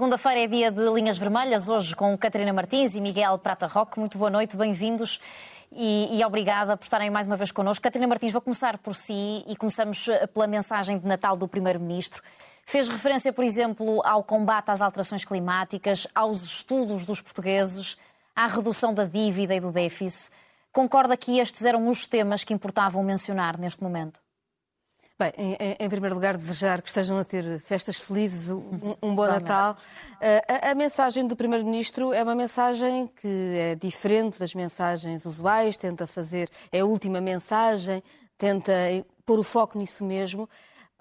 Segunda-feira é dia de linhas vermelhas, hoje com Catarina Martins e Miguel Prata Roque. Muito boa noite, bem-vindos e, e, obrigada por estarem mais uma vez connosco. Catarina Martins, vou começar por si e começamos pela mensagem de Natal do Primeiro-Ministro. Fez referência, por exemplo, ao combate às alterações climáticas, aos estudos dos portugueses, à redução da dívida e do déficit. Concorda que estes eram os temas que importavam mencionar neste momento? Bem, em, em, primeiro lugar, desejar que estejam a ter festas felizes, um, um bom Natal. Uh, a, a, mensagem do Primeiro-Ministro é uma mensagem que é diferente das mensagens usuais, tenta fazer, é a última mensagem, tenta pôr o foco nisso mesmo.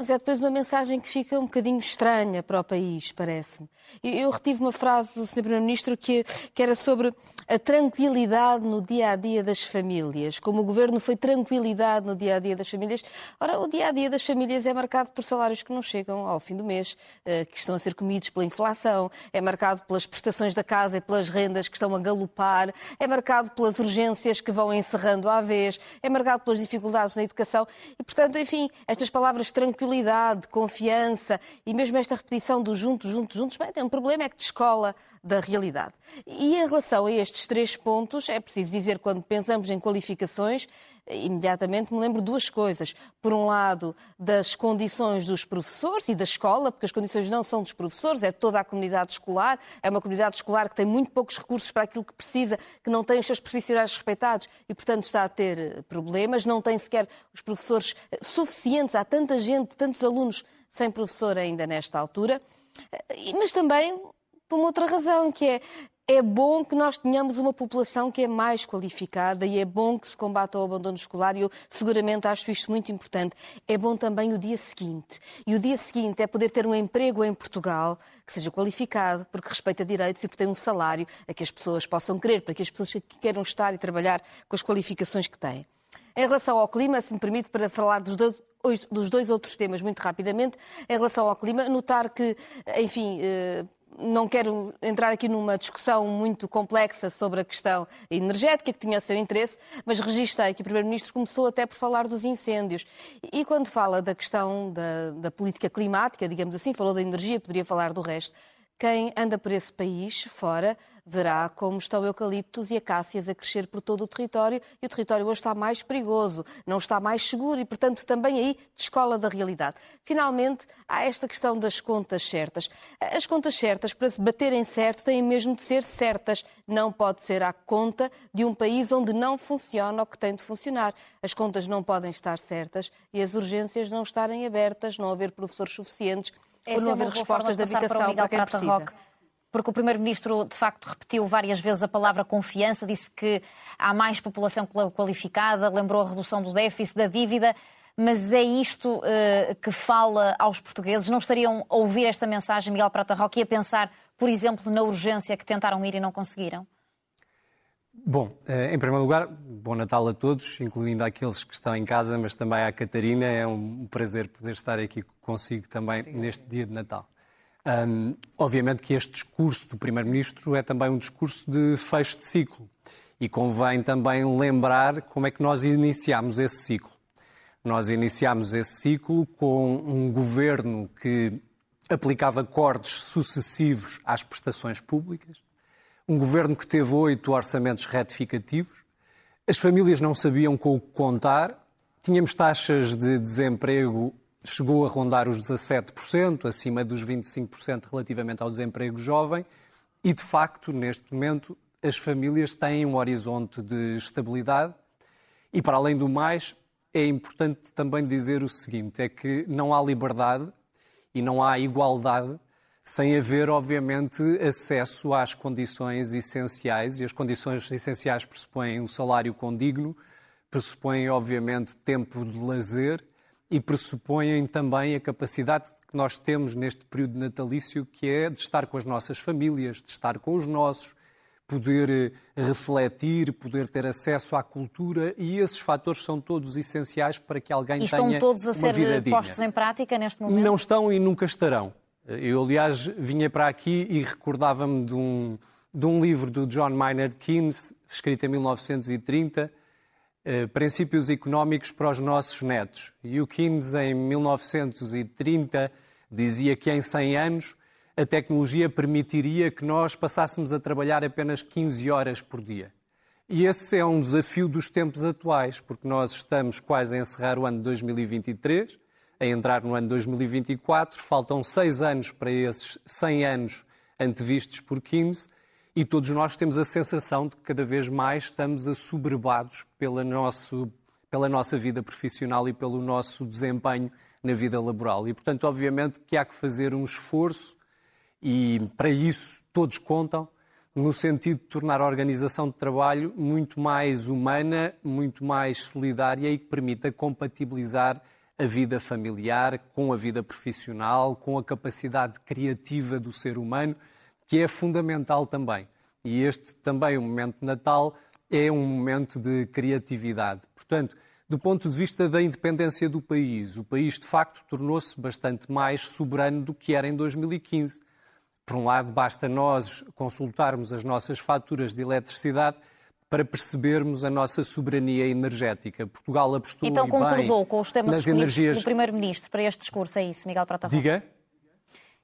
Mas é depois uma mensagem que fica um bocadinho estranha para o país, parece-me. Eu retive uma frase do Sr. Primeiro-Ministro que, que, era sobre a tranquilidade no dia a dia das famílias. Como o governo foi tranquilidade no dia a dia das famílias. Ora, o dia a dia das famílias é marcado por salários que não chegam ao fim do mês, eh, que estão a ser comidos pela inflação, é marcado pelas prestações da casa e pelas rendas que estão a galopar, é marcado pelas urgências que vão encerrando à vez, é marcado pelas dificuldades na educação. E, portanto, enfim, estas palavras tranquilidade tranquilidade, confiança e mesmo esta repetição do juntos, juntos, juntos, bem, tem um problema é que descola da realidade. E em relação a estes três pontos, é preciso dizer, quando pensamos em qualificações, imediatamente me lembro duas coisas. Por um lado, das condições dos professores e da escola, porque as condições não são dos professores, é toda a comunidade escolar. É uma comunidade escolar que tem muito poucos recursos para aquilo que precisa, que não tem os seus profissionais respeitados e, portanto, está a ter eh, problemas, não tem sequer os professores eh, suficientes. Há tanta gente, tantos alunos sem professor ainda nesta altura. Eh, mas também por uma outra razão, que é é bom que nós tenhamos uma população que é mais qualificada e é bom que se combata o abandono escolar e eu seguramente acho isto muito importante. É bom também o dia seguinte. E o dia seguinte é poder ter um emprego em Portugal que seja qualificado, porque respeita direitos e porque tem um salário a que as pessoas possam querer, para que as pessoas queiram estar e trabalhar com as qualificações que têm. Em relação ao clima, se me permite, para falar dos dois, dos dois outros temas muito rapidamente. Em relação ao clima, notar que, enfim, eh, não quero entrar aqui numa discussão muito complexa sobre a questão energética, que tinha o seu interesse, mas registrei que o Primeiro-Ministro começou até por falar dos incêndios. E quando fala da questão da, da política climática, digamos assim, falou da energia, poderia falar do resto. Quem anda por esse país, fora, verá como estão eucaliptos e acácias a crescer por todo o território e o território hoje está mais perigoso, não está mais seguro e, portanto, também aí descola da realidade. Finalmente, há esta questão das contas certas. As contas certas, para se baterem certo, têm mesmo de ser certas. Não pode ser à conta de um país onde não funciona o que tem de funcionar. As contas não podem estar certas e as urgências não estarem abertas, não haver professores suficientes por não é haver respostas de habitação para, para quem precisa. Roque, porque o Primeiro-Ministro, de facto, repetiu várias vezes a palavra confiança, disse que há mais população qualificada, lembrou a redução do déficit, da dívida, mas é isto uh, que fala aos portugueses? Não estariam a ouvir esta mensagem, Miguel Prata Roque, e a pensar, por exemplo, na urgência que tentaram ir e não conseguiram? Bom, eh, em primeiro lugar, bom Natal a todos, incluindo aqueles que estão em casa, mas também à Catarina. É um prazer poder estar aqui consigo também neste dia de Natal. Um, obviamente que este discurso do Primeiro-Ministro é também um discurso de fecho de ciclo e convém também lembrar como é que nós iniciámos esse ciclo. Nós iniciámos esse ciclo com um governo que aplicava cortes sucessivos às prestações públicas, um governo que teve oito orçamentos retificativos, as famílias não sabiam com o que contar, tínhamos taxas de desemprego, chegou a rondar os 17%, acima dos 25% relativamente ao desemprego jovem, e de facto, neste momento, as famílias têm um horizonte de estabilidade. E, para além do mais, é importante também dizer o seguinte: é que não há liberdade e não há igualdade sem haver, obviamente, acesso às condições essenciais, e as condições essenciais pressupõem um salário condigno, pressupõem, obviamente, tempo de lazer e pressupõem também a capacidade que nós temos neste período natalício, que é de estar com as nossas famílias, de estar com os nossos, poder eh, refletir, poder ter acesso à cultura e esses fatores são todos essenciais para que alguém e tenha estão todos a ser vida postos em prática neste momento? Não estão e nunca estarão. Eu, aliás, vinha para aqui e recordava-me de um, de um livro do John Maynard Keynes, escrito em 1930, eh, Princípios Económicos para os Nossos Netos. E o Keynes, em 1930, dizia que em 100 anos a tecnologia permitiria que nós passássemos a trabalhar apenas 15 horas por dia. E esse é um desafio dos tempos atuais, porque nós estamos quase a encerrar o ano de 2023, a entrar no ano 2024, faltam seis anos para esses 100 anos antevistos por Keynes, e todos nós temos a sensação de que cada vez mais estamos assoberbados pela, nosso, pela nossa vida profissional e pelo nosso desempenho na vida laboral. E, portanto, obviamente que há que fazer um esforço e para isso todos contam, no sentido de tornar a organização de trabalho muito mais humana, muito mais solidária e que permita compatibilizar a vida familiar com a vida profissional, com a capacidade criativa do ser humano, que é fundamental também. E este também, o momento de Natal, é um momento de criatividade. Portanto, do ponto de vista da independência do país, o país de facto tornou-se bastante mais soberano do que era em 2015. Por um lado, basta nós consultarmos as nossas faturas de eletricidade para percebermos a nossa soberania energética. Portugal apostou Então concordou com os temas escolhidos energias... pelo Primeiro-Ministro para este discurso, é isso, Miguel Prata Diga?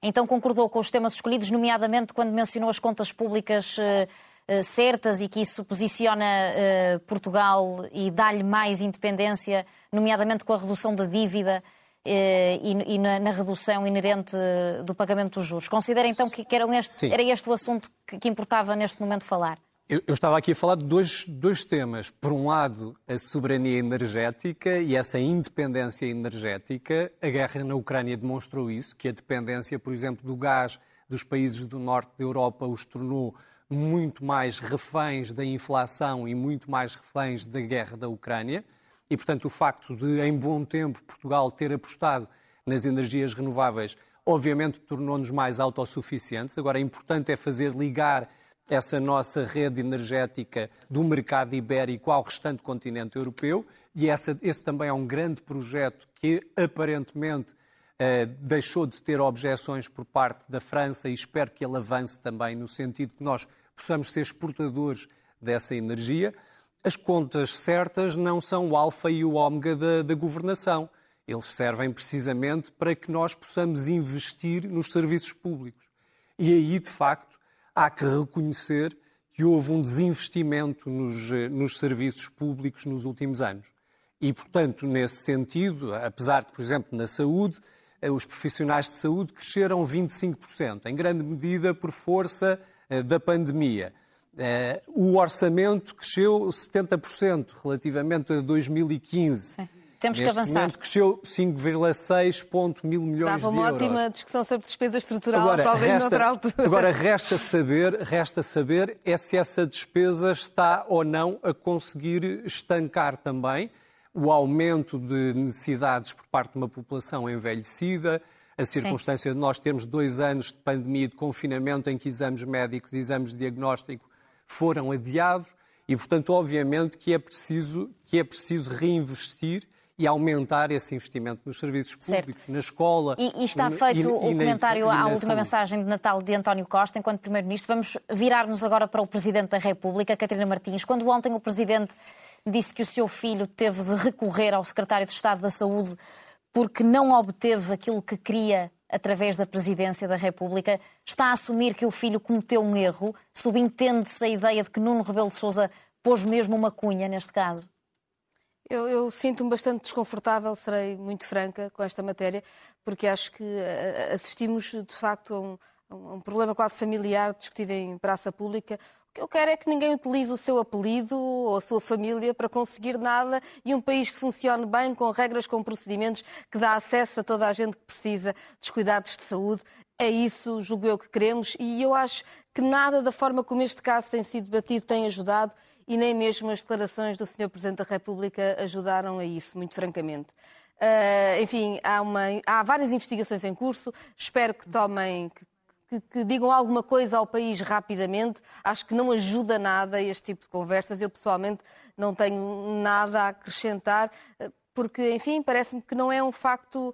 Então concordou com os temas escolhidos, nomeadamente quando mencionou as contas públicas uh, uh, certas e que isso posiciona uh, Portugal e dá-lhe mais independência, nomeadamente com a redução da dívida e, e na, na, redução inerente do pagamento dos juros. Considera então que, que este, era este o assunto que, que importava neste momento falar? Eu, eu, estava aqui a falar de dois, dois temas. Por um lado, a soberania energética e essa independência energética. A guerra na Ucrânia demonstrou isso, que a dependência, por exemplo, do gás dos países do norte da Europa os tornou muito mais reféns da inflação e muito mais reféns da guerra da Ucrânia. E, portanto, o facto de, em bom tempo, Portugal ter apostado nas energias renováveis, obviamente tornou-nos mais autossuficientes. Agora, é importante é fazer ligar essa nossa rede energética do mercado ibérico ao restante continente europeu, e essa, esse também é um grande projeto que aparentemente eh, deixou de ter objeções por parte da França e espero que ele avance também no sentido que nós possamos ser exportadores dessa energia as contas certas não são o alfa e o ômega da, da governação. Eles servem precisamente para que nós possamos investir nos serviços públicos. E aí, de facto, há que reconhecer que houve um desinvestimento nos, nos serviços públicos nos últimos anos. E, portanto, nesse sentido, apesar de, por exemplo, na saúde, eh, os profissionais de saúde cresceram 25%, em grande medida por força eh, da pandemia. O orçamento cresceu 70% relativamente a 2015. Sim. Temos Neste que avançar. Momento cresceu 5,6 mil milhões Dava de uma euros. ótima discussão sobre despesa estrutural, agora, talvez resta, noutra altura. Agora, resta saber, resta saber é se essa despesa está ou não a conseguir estancar também o aumento de necessidades por parte de uma população envelhecida, a circunstância Sim. de nós termos dois anos de pandemia e de confinamento em que exames médicos e exames de diagnóstico foram adiados e, portanto, obviamente que é preciso, que é preciso reinvestir e aumentar esse investimento nos serviços públicos, certo. na escola. E, e está feito e, o e comentário à última mensagem de Natal de António Costa, enquanto Primeiro-Ministro. Vamos virar-nos agora para o Presidente da República, Catarina Martins. Quando ontem o Presidente disse que o seu filho teve de recorrer ao Secretário de Estado da Saúde porque não obteve aquilo que queria através da presidência da República, está a assumir que o filho cometeu um erro? Subentende-se a ideia de que Nuno Rebelo de Sousa pôs mesmo uma cunha neste caso? Eu, eu sinto-me bastante desconfortável, serei muito franca com esta matéria, porque acho que eh, assistimos de facto a um, a um problema quase familiar discutido em praça pública, que eu quero é que ninguém utilize o seu apelido ou a sua família para conseguir nada e um país que funcione bem, com regras, com procedimentos, que dá acesso a toda a gente que precisa dos cuidados de saúde. É isso, julgo eu, que queremos e eu acho que nada da forma como este caso tem sido debatido tem ajudado e nem mesmo as declarações do Sr. Presidente da República ajudaram a isso, muito francamente. Uh, enfim, há, uma, há, várias investigações em curso. Espero que tomem, que, que, que, digam alguma coisa ao país rapidamente. Acho que não ajuda nada este tipo de conversas. Eu, pessoalmente, não tenho nada a acrescentar, porque, enfim, parece-me que não é um facto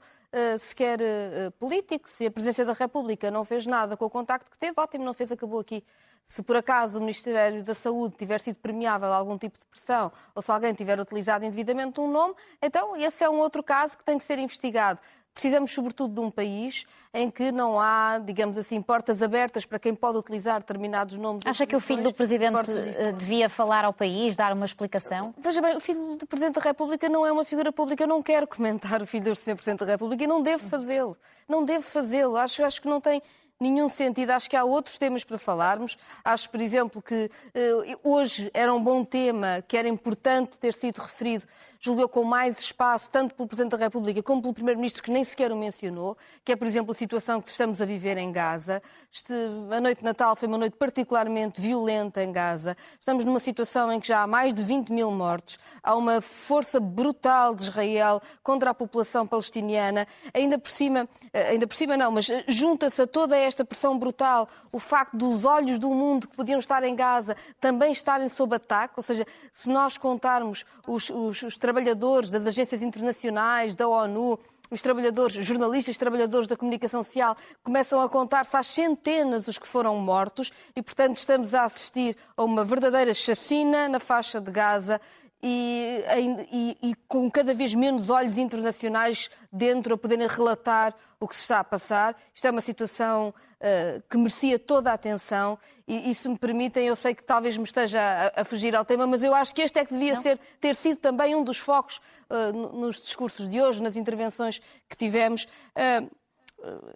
sequer uh, político. Se a Presidência da República não fez nada com o contacto que teve, ótimo, não fez, acabou aqui. Se por acaso o Ministério da Saúde tiver sido premiável a algum tipo de pressão ou se alguém tiver utilizado indevidamente um nome, então esse é um outro caso que tem que ser investigado. Precisamos, sobretudo, de um país em que não há, digamos assim, portas abertas para quem pode utilizar determinados nomes. Acha que o filho do Presidente eh, devia falar ao país, dar uma explicação? Veja bem, o filho do Presidente da República não é uma figura pública. Eu não quero comentar o filho do Sr. Presidente da República e não devo fazê-lo. Não devo fazê-lo. Acho, acho que não tem nenhum sentido. Acho que há outros temas para falarmos. Acho, por exemplo, que uh, hoje era um bom tema, que era importante ter sido referido, julgou com mais espaço, tanto pelo Presidente da República como pelo Primeiro-Ministro, que nem sequer o mencionou, que é, por exemplo, a situação que estamos a viver em Gaza. Este, a noite de Natal foi uma noite particularmente violenta em Gaza. Estamos numa situação em que já há mais de 20 mil mortos, há uma força brutal de Israel contra a população palestiniana. Ainda por cima, eh, ainda por cima não, mas junta-se a toda esta esta pressão brutal, o facto dos olhos do mundo que podiam estar em Gaza também estarem sob ataque, ou seja, se nós contarmos os, os, os trabalhadores das agências internacionais, da ONU, os trabalhadores, jornalistas, trabalhadores da comunicação social, começam a contar-se às centenas os que foram mortos e, portanto, estamos a assistir a uma verdadeira chacina na faixa de Gaza e, e, e, com cada vez menos olhos internacionais dentro a poderem relatar o que se está a passar. Isto é uma situação uh, que merecia toda a atenção e, e, se me permitem, eu sei que talvez me esteja a, a fugir ao tema, mas eu acho que este é que devia ser, ter sido também um dos focos uh, nos discursos de hoje, nas intervenções que tivemos. Uh,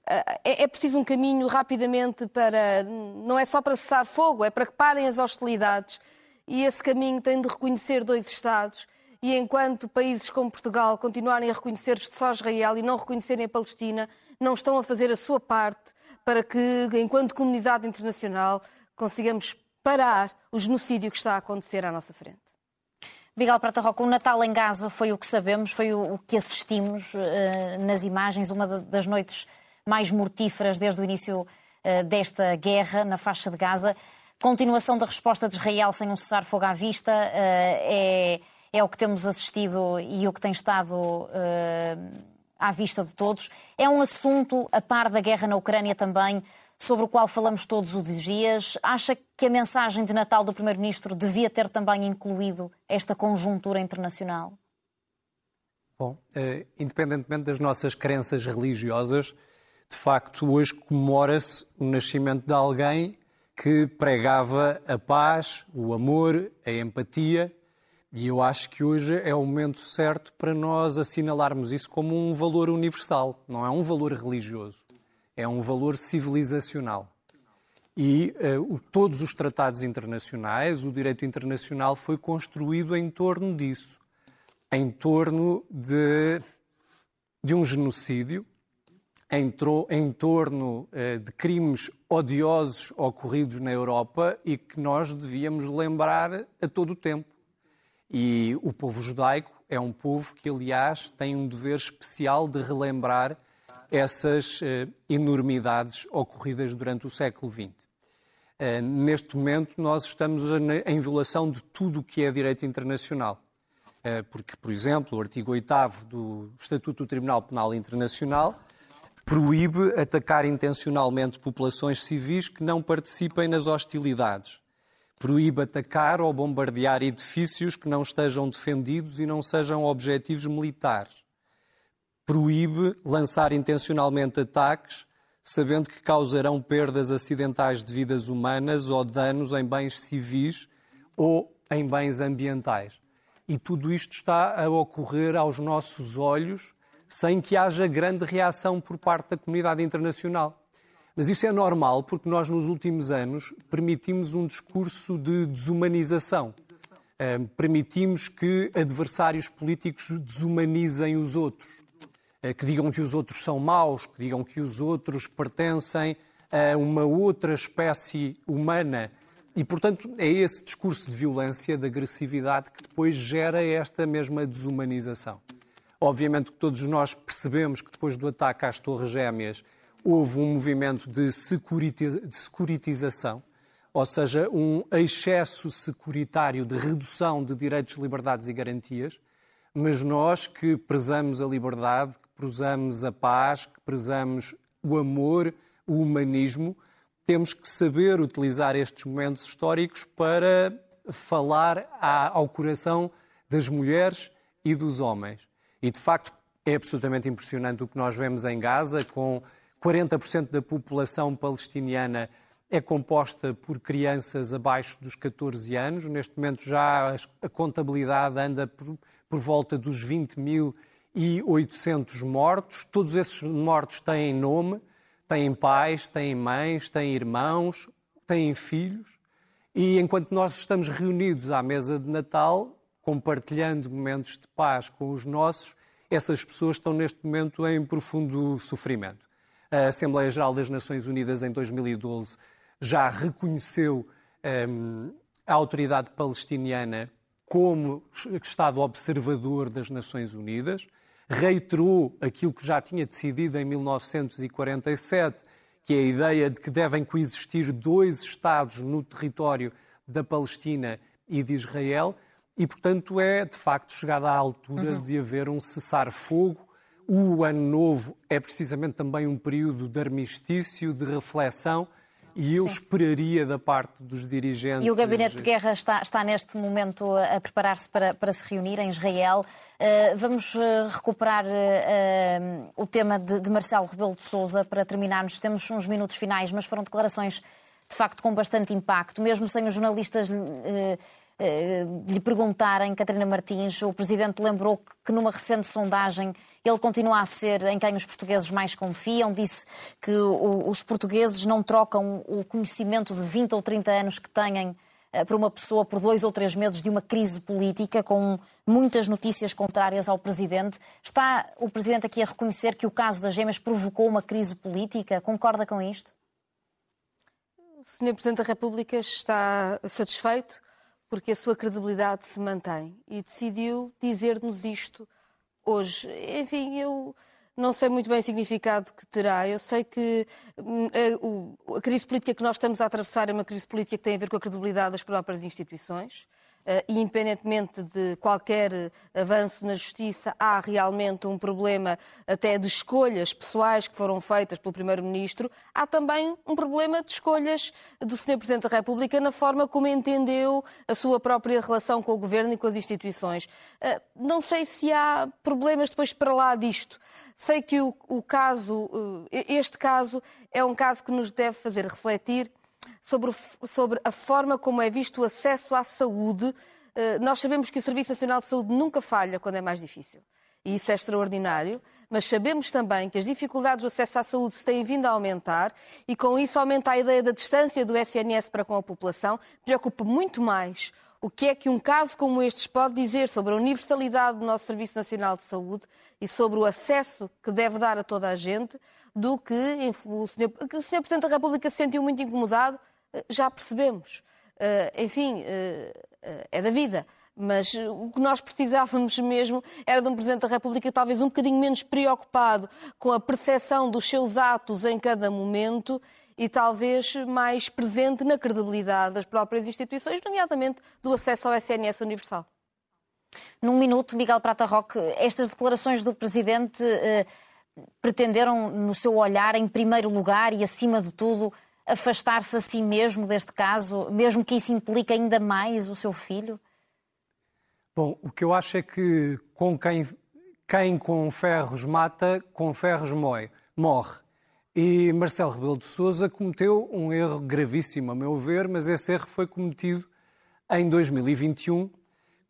é, é preciso um caminho rapidamente para. Não é só para cessar fogo, é para que parem as hostilidades e esse caminho tem de reconhecer dois Estados. E enquanto países como Portugal continuarem a reconhecer só Israel e não reconhecerem a Palestina, não estão a fazer a sua parte para que, enquanto comunidade internacional, consigamos parar o genocídio que está a acontecer à nossa frente. Miguel Prata Roca, o Natal em Gaza foi o que sabemos, foi o, que assistimos uh, nas imagens, uma das noites mais mortíferas desde o início uh, desta guerra na faixa de Gaza. Continuação da resposta de Israel sem um cessar-fogo à vista eh, é, é o que temos assistido e o que tem estado eh, à vista de todos. É um assunto, a par da guerra na Ucrânia também, sobre o qual falamos todos os dias. Acha que a mensagem de Natal do Primeiro-Ministro devia ter também incluído esta conjuntura internacional? Bom, eh, independentemente das nossas crenças religiosas, de facto, hoje comemora-se o nascimento de alguém que pregava a paz, o amor, a empatia. E eu acho que hoje é o momento certo para nós assinalarmos isso como um valor universal. Não é um valor religioso, é um valor civilizacional. E uh, todos os tratados internacionais, o direito internacional foi construído em torno disso, em torno de, de um genocídio em torno eh, de crimes odiosos ocorridos na Europa e que nós devíamos lembrar a todo o tempo. E o povo judaico é um povo que, aliás, tem um dever especial de relembrar essas eh, enormidades ocorridas durante o século XX. Eh, neste momento, nós estamos em violação de tudo o que é direito internacional. Porque, por exemplo, o artigo 8 do Estatuto do Tribunal Penal Internacional proíbe atacar intencionalmente populações civis que não participem nas hostilidades. Proíbe atacar ou bombardear edifícios que não estejam defendidos e não sejam objetivos militares. Proíbe lançar intencionalmente ataques, sabendo que causarão perdas acidentais de vidas humanas ou danos em bens civis ou em bens ambientais. E tudo isto está a ocorrer aos nossos olhos sem que haja grande reação por parte da comunidade internacional. Mas isso é normal porque nós, nos últimos anos, permitimos um discurso de desumanização. permitimos que adversários políticos desumanizem os outros, eh, que digam que os outros são maus, que digam que os outros pertencem a uma outra espécie humana. E, portanto, é esse discurso de violência, de agressividade, que depois gera esta mesma desumanização. Obviamente que todos nós percebemos que depois do ataque às Torres Gêmeas houve um movimento de, securitização, ou seja, um excesso securitário de redução de direitos, liberdades e garantias, mas nós que prezamos a liberdade, que prezamos a paz, que prezamos o amor, o humanismo, temos que saber utilizar estes momentos históricos para falar ao coração das mulheres e dos homens. E, de facto, é absolutamente impressionante o que nós vemos em Gaza, com 40% da população palestiniana é composta por crianças abaixo dos 14 anos. Neste momento já a contabilidade anda por, por volta dos 20.800 mortos. Todos esses mortos têm nome, têm pais, têm mães, têm irmãos, têm filhos. E enquanto nós estamos reunidos à mesa de Natal, compartilhando momentos de paz com os nossos, essas pessoas estão neste momento em profundo sofrimento. A Assembleia Geral das Nações Unidas, em 2012, já reconheceu um, a autoridade palestiniana como Estado observador das Nações Unidas, reiterou aquilo que já tinha decidido em 1947, que é a ideia de que devem coexistir dois Estados no território da Palestina e de Israel, e, portanto, é de facto chegada à altura uhum. de haver um cessar-fogo. O Ano Novo é precisamente também um período de armistício, de reflexão e eu Sim. esperaria da parte dos dirigentes. E o Gabinete de Guerra está, está neste momento a preparar-se para, para se reunir em Israel. Uh, vamos uh, recuperar uh, o tema de, de, Marcelo Rebelo de Souza para terminarmos. Temos uns minutos finais, mas foram declarações de facto com bastante impacto, mesmo sem os jornalistas lhe perguntarem, Catarina Martins, o Presidente lembrou que numa recente sondagem ele continua a ser em quem os portugueses mais confiam. Disse que os portugueses não trocam o conhecimento de 20 ou 30 anos que têm eh, para uma pessoa por dois ou três meses de uma crise política, com muitas notícias contrárias ao Presidente. Está o Presidente aqui a reconhecer que o caso das gêmeas provocou uma crise política? Concorda com isto? O Sr. Presidente da República está satisfeito porque a sua credibilidade se mantém e decidiu dizer-nos isto hoje. Enfim, eu não sei muito bem o significado que terá. Eu sei que hum, a, a, crise política que nós estamos a atravessar é uma crise política que tem a ver com a credibilidade das próprias instituições. Uh, independentemente de qualquer avanço na justiça, há realmente um problema até de escolhas pessoais que foram feitas pelo Primeiro-Ministro. Há também um problema de escolhas do Sr. Presidente da República na forma como entendeu a sua própria relação com o Governo e com as instituições. Uh, não sei se há problemas depois para lá disto. Sei que o, o caso, este caso, é um caso que nos deve fazer refletir sobre, sobre a forma como é visto o acesso à saúde. Eh, nós sabemos que o Serviço Nacional de Saúde nunca falha quando é mais difícil. E isso é extraordinário, mas sabemos também que as dificuldades do acesso à saúde se têm vindo a aumentar e com isso aumenta a ideia da distância do SNS para com a população. Preocupa muito mais o que é que um caso como este pode dizer sobre a universalidade do nosso Serviço Nacional de Saúde e sobre o acesso que deve dar a toda a gente, do que o Sr. o Sr. Presidente da República se sentiu muito incomodado já percebemos. Uh, enfim, uh, é da vida. Mas o que nós precisávamos mesmo era de um Presidente da República talvez um bocadinho menos preocupado com a percepção dos seus atos em cada momento e talvez mais presente na credibilidade das próprias instituições, nomeadamente do acesso ao SNS universal. Num minuto, Miguel Prata Roque, estas declarações do Presidente eh, pretenderam, no seu olhar, em primeiro lugar e acima de tudo, afastar-se a si mesmo deste caso, mesmo que isso implique ainda mais o seu filho? Bom, o que eu acho é que com quem, quem com ferros mata, com ferros moe, morre. E Marcelo Rebelo de Sousa cometeu um erro gravíssimo, a meu ver, mas esse erro foi cometido em 2021,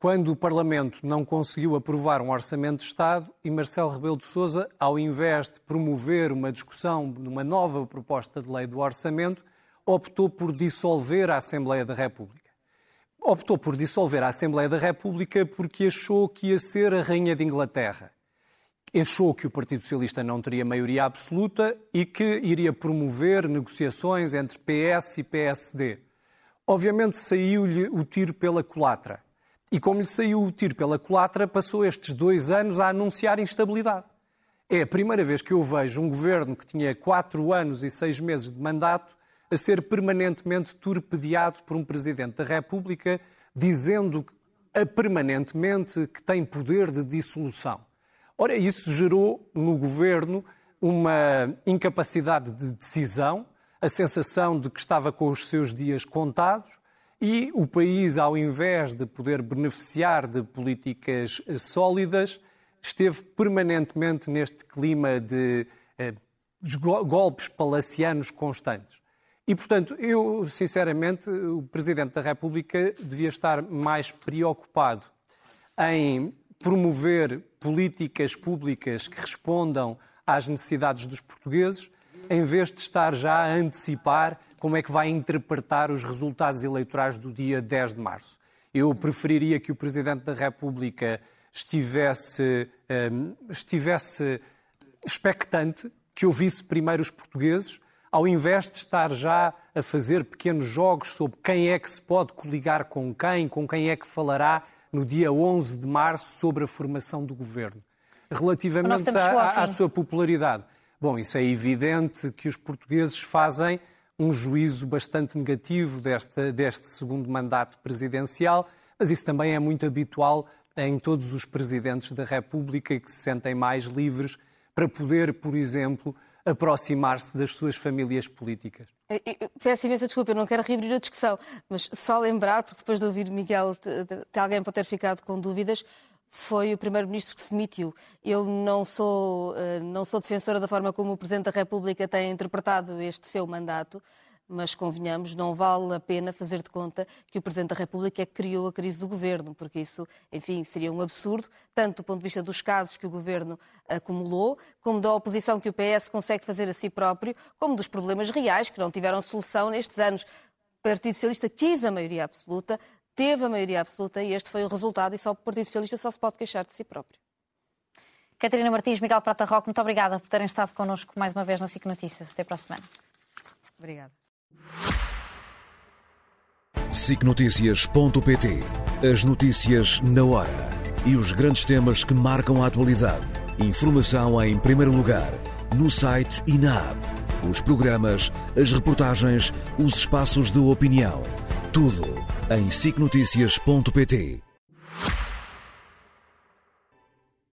quando o Parlamento não conseguiu aprovar um orçamento de Estado e Marcelo Rebelo de Sousa, ao invés de promover uma discussão de uma nova proposta de lei do orçamento, optou por dissolver a Assembleia da República. Optou por dissolver a Assembleia da República porque achou que ia ser a rainha de Inglaterra. Achou que o Partido Socialista não teria maioria absoluta e que iria promover negociações entre PS e PSD. Obviamente saiu-lhe o tiro pela culatra e como lhe saiu o tiro pela culatra, passou estes dois anos a anunciar instabilidade. É a primeira vez que eu vejo um governo que tinha quatro anos e seis meses de mandato a ser permanentemente torpedeado por um Presidente da República, dizendo permanentemente que tem poder de dissolução. Ora, isso gerou no governo uma incapacidade de decisão, a sensação de que estava com os seus dias contados e o país, ao invés de poder beneficiar de políticas sólidas, esteve permanentemente neste clima de eh, golpes palacianos constantes. E, portanto, eu, sinceramente, o Presidente da República devia estar mais preocupado em promover políticas públicas que respondam às necessidades dos portugueses, em vez de estar já a antecipar como é que vai interpretar os resultados eleitorais do dia 10 de março. Eu preferiria que o Presidente da República estivesse, um, estivesse expectante, que ouvisse primeiro os portugueses, ao invés de estar já a fazer pequenos jogos sobre quem é que se pode coligar com quem, com quem é que falará no dia 11 de março sobre a formação do governo. Relativamente à, à sua popularidade, bom, isso é evidente que os portugueses fazem um juízo bastante negativo deste, deste segundo mandato presidencial, mas isso também é muito habitual em todos os presidentes da República que se sentem mais livres para poder, por exemplo, aproximar-se das suas famílias políticas. Peço imensa desculpa, eu não quero reabrir a discussão, mas só lembrar, porque depois de ouvir Miguel, alguém pode ter ficado com dúvidas, foi o primeiro-ministro que se demitiu. Eu não sou, eh, não sou defensora da forma como o Presidente da República tem interpretado este seu mandato, mas convenhamos, não vale a pena fazer de conta que o Presidente da República é que criou a crise do Governo, porque isso, enfim, seria um absurdo, tanto do ponto de vista dos casos que o Governo acumulou, como da oposição que o PS consegue fazer a si próprio, como dos problemas reais que não tiveram solução nestes anos. O Partido Socialista quis a maioria absoluta, teve a maioria absoluta e este foi o resultado e só o Partido Socialista só se pode queixar de si próprio. Catarina Martins, Miguel Prata Roque, muito obrigada por terem estado connosco mais uma vez na SIC Notícias. Até para a semana. Obrigada. SICNotícias.pt As notícias na hora e os grandes temas que marcam a atualidade. Informação em primeiro lugar, no site e na app. Os programas, as reportagens, os espaços de opinião. Tudo em sicnoticias.pt